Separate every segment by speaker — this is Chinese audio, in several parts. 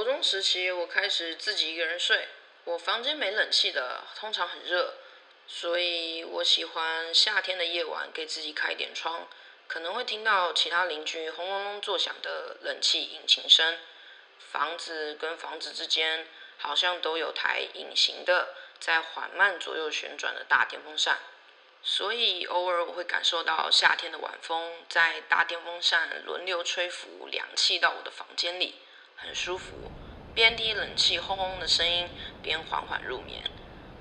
Speaker 1: 国中时期，我开始自己一个人睡。我房间没冷气的，通常很热，所以我喜欢夏天的夜晚给自己开点窗，可能会听到其他邻居轰隆隆作响的冷气引擎声。房子跟房子之间好像都有台隐形的，在缓慢左右旋转的大电风扇，所以偶尔我会感受到夏天的晚风在大电风扇轮流吹拂凉气到我的房间里，很舒服。边听冷气轰轰的声音，边缓缓入眠。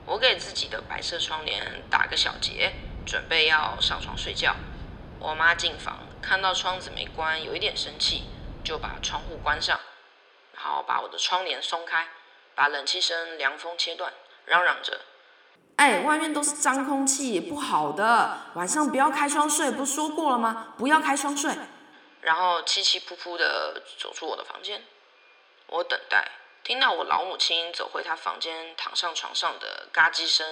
Speaker 1: 我给自己的白色窗帘打个小结，准备要上床睡觉。我妈进房，看到窗子没关，有一点生气，就把窗户关上，然后把我的窗帘松开，把冷气声凉风切断，嚷嚷着：“
Speaker 2: 哎，外面都是脏空气，不好的，晚上不要开窗睡，不是说过了吗？不要开窗睡。”
Speaker 1: 然后气气扑扑的走出我的房间。我等待，听到我老母亲走回她房间，躺上床上的嘎叽声，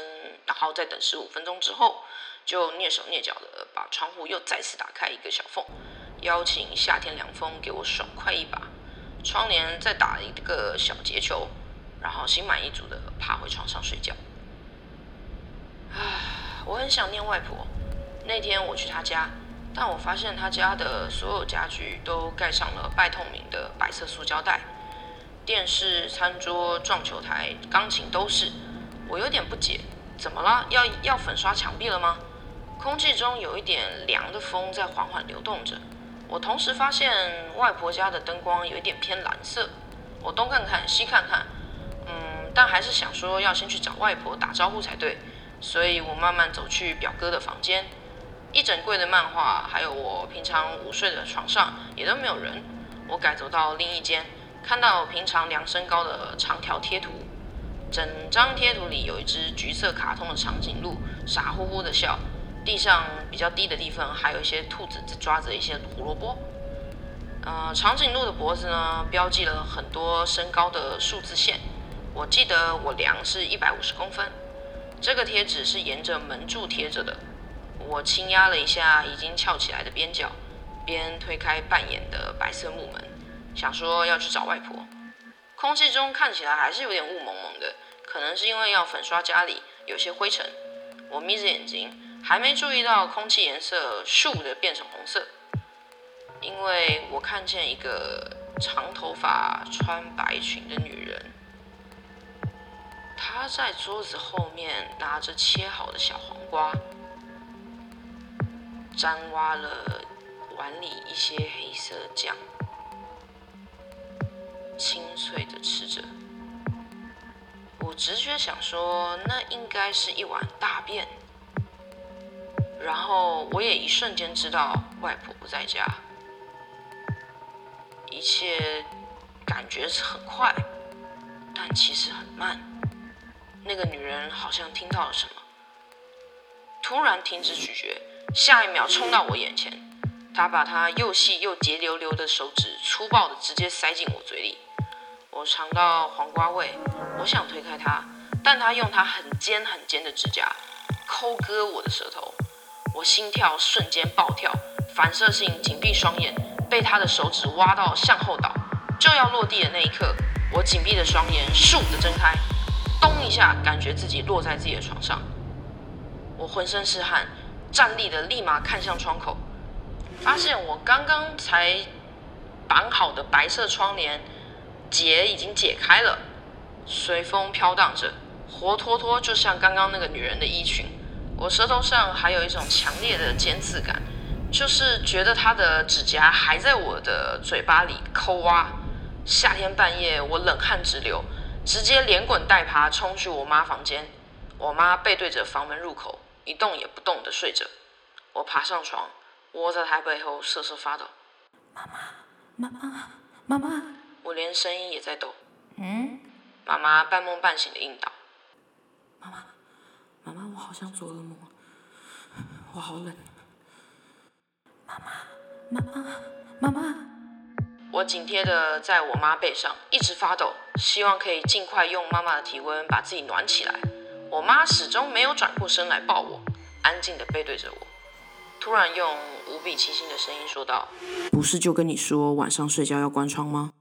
Speaker 1: 然后再等十五分钟之后，就蹑手蹑脚的把窗户又再次打开一个小缝，邀请夏天凉风给我爽快一把。窗帘再打一个小结球，然后心满意足的爬回床上睡觉。唉，我很想念外婆。那天我去她家，但我发现她家的所有家具都盖上了半透明的白色塑胶袋。电视、餐桌、撞球台、钢琴都是，我有点不解，怎么了？要要粉刷墙壁了吗？空气中有一点凉的风在缓缓流动着。我同时发现外婆家的灯光有一点偏蓝色。我东看看西看看，嗯，但还是想说要先去找外婆打招呼才对。所以我慢慢走去表哥的房间，一整柜的漫画，还有我平常午睡的床上也都没有人。我改走到另一间。看到平常量身高的长条贴图，整张贴图里有一只橘色卡通的长颈鹿，傻乎乎的笑。地上比较低的地方还有一些兔子在抓着一些胡萝卜。呃，长颈鹿的脖子呢，标记了很多身高的数字线。我记得我量是一百五十公分。这个贴纸是沿着门柱贴着的。我轻压了一下已经翘起来的边角，边推开半掩的白色木门。想说要去找外婆，空气中看起来还是有点雾蒙蒙的，可能是因为要粉刷家里有些灰尘。我眯着眼睛，还没注意到空气颜色咻的变成红色，因为我看见一个长头发穿白裙的女人，她在桌子后面拿着切好的小黄瓜，沾挖了碗里一些黑色酱。清脆的吃着，我直觉想说，那应该是一碗大便。然后我也一瞬间知道外婆不在家，一切感觉是很快，但其实很慢。那个女人好像听到了什么，突然停止咀嚼，下一秒冲到我眼前，她把她又细又结溜溜的手指粗暴的直接塞进我嘴里。我尝到黄瓜味，我想推开它，但它用它很尖很尖的指甲抠割我的舌头，我心跳瞬间暴跳，反射性紧闭双眼，被他的手指挖到向后倒，就要落地的那一刻，我紧闭的双眼倏地睁开，咚一下，感觉自己落在自己的床上，我浑身是汗，站立的立马看向窗口，发现我刚刚才绑好的白色窗帘。结已经解开了，随风飘荡着，活脱脱就像刚刚那个女人的衣裙。我舌头上还有一种强烈的尖刺感，就是觉得她的指甲还在我的嘴巴里抠挖。夏天半夜，我冷汗直流，直接连滚带爬冲去我妈房间。我妈背对着房门入口，一动也不动的睡着。我爬上床，窝在她背后瑟瑟发抖。
Speaker 2: 妈妈，妈妈，妈妈。
Speaker 1: 我连声音也在抖。嗯，妈妈半梦半醒的应道：“
Speaker 2: 妈妈，妈妈，我好像做噩梦，我好冷。”妈妈，妈妈，妈妈。
Speaker 1: 我紧贴的在我妈背上，一直发抖，希望可以尽快用妈妈的体温把自己暖起来。我妈始终没有转过身来抱我，安静的背对着我。突然用无比清新的声音说道：“
Speaker 2: 不是就跟你说晚上睡觉要关窗吗？”